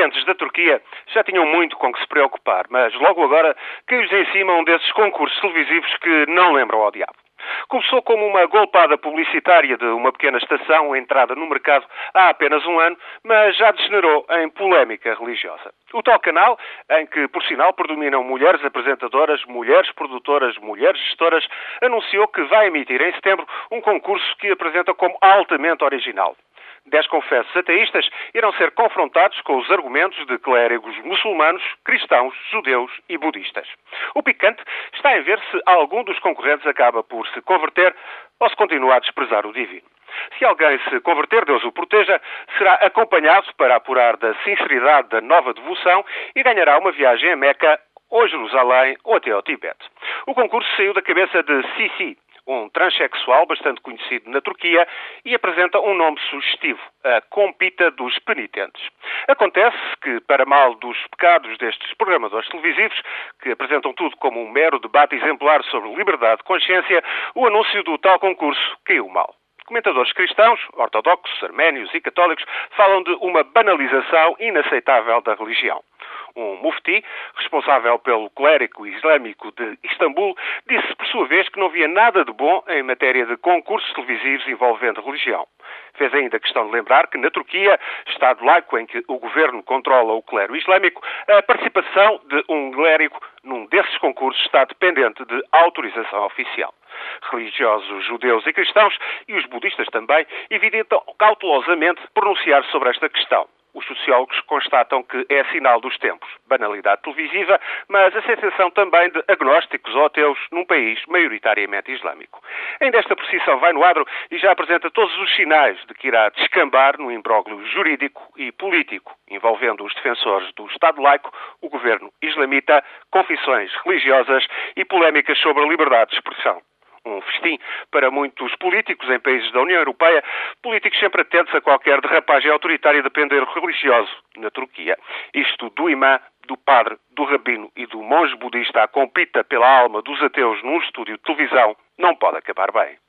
dirigentes da Turquia já tinham muito com que se preocupar, mas logo agora caiu-lhes em cima um desses concursos televisivos que não lembram ao diabo. Começou como uma golpada publicitária de uma pequena estação entrada no mercado há apenas um ano, mas já degenerou em polémica religiosa. O tal canal, em que, por sinal, predominam mulheres apresentadoras, mulheres produtoras, mulheres gestoras, anunciou que vai emitir em setembro um concurso que apresenta como altamente original. Dez confessos ateístas irão ser confrontados com os argumentos de clérigos muçulmanos, cristãos, judeus e budistas. O picante está em ver se algum dos concorrentes acaba por se converter ou se continua a desprezar o divino. Se alguém se converter, Deus o proteja, será acompanhado para apurar da sinceridade da nova devoção e ganhará uma viagem a Meca ou Jerusalém ou até ao Tibete. O concurso saiu da cabeça de Sisi, um transexual bastante conhecido na Turquia e apresenta um nome sugestivo, a Compita dos Penitentes. Acontece que, para mal dos pecados destes programadores televisivos, que apresentam tudo como um mero debate exemplar sobre liberdade de consciência, o anúncio do tal concurso caiu mal. Comentadores cristãos, ortodoxos, arménios e católicos falam de uma banalização inaceitável da religião. Um mufti, responsável pelo clérigo islâmico de Istambul, disse por sua vez que não via nada de bom em matéria de concursos televisivos envolvendo religião. Fez ainda questão de lembrar que na Turquia, Estado laico em que o governo controla o clero islâmico, a participação de um clérigo num desses concursos está dependente de autorização oficial. Religiosos judeus e cristãos, e os budistas também, evidentam cautelosamente pronunciar sobre esta questão. Os sociólogos constatam que é sinal dos tempos, banalidade televisiva, mas a sensação também de agnósticos ou ateus num país maioritariamente islâmico. Ainda esta precisão vai no adro e já apresenta todos os sinais de que irá descambar no imbróglio jurídico e político, envolvendo os defensores do Estado laico, o governo islamita, confissões religiosas e polémicas sobre a liberdade de expressão um festim para muitos políticos em países da União Europeia, políticos sempre atentos a qualquer derrapagem autoritária e depender religioso na Turquia. Isto do imã, do padre, do rabino e do monge budista a compita pela alma dos ateus num estúdio de televisão não pode acabar bem.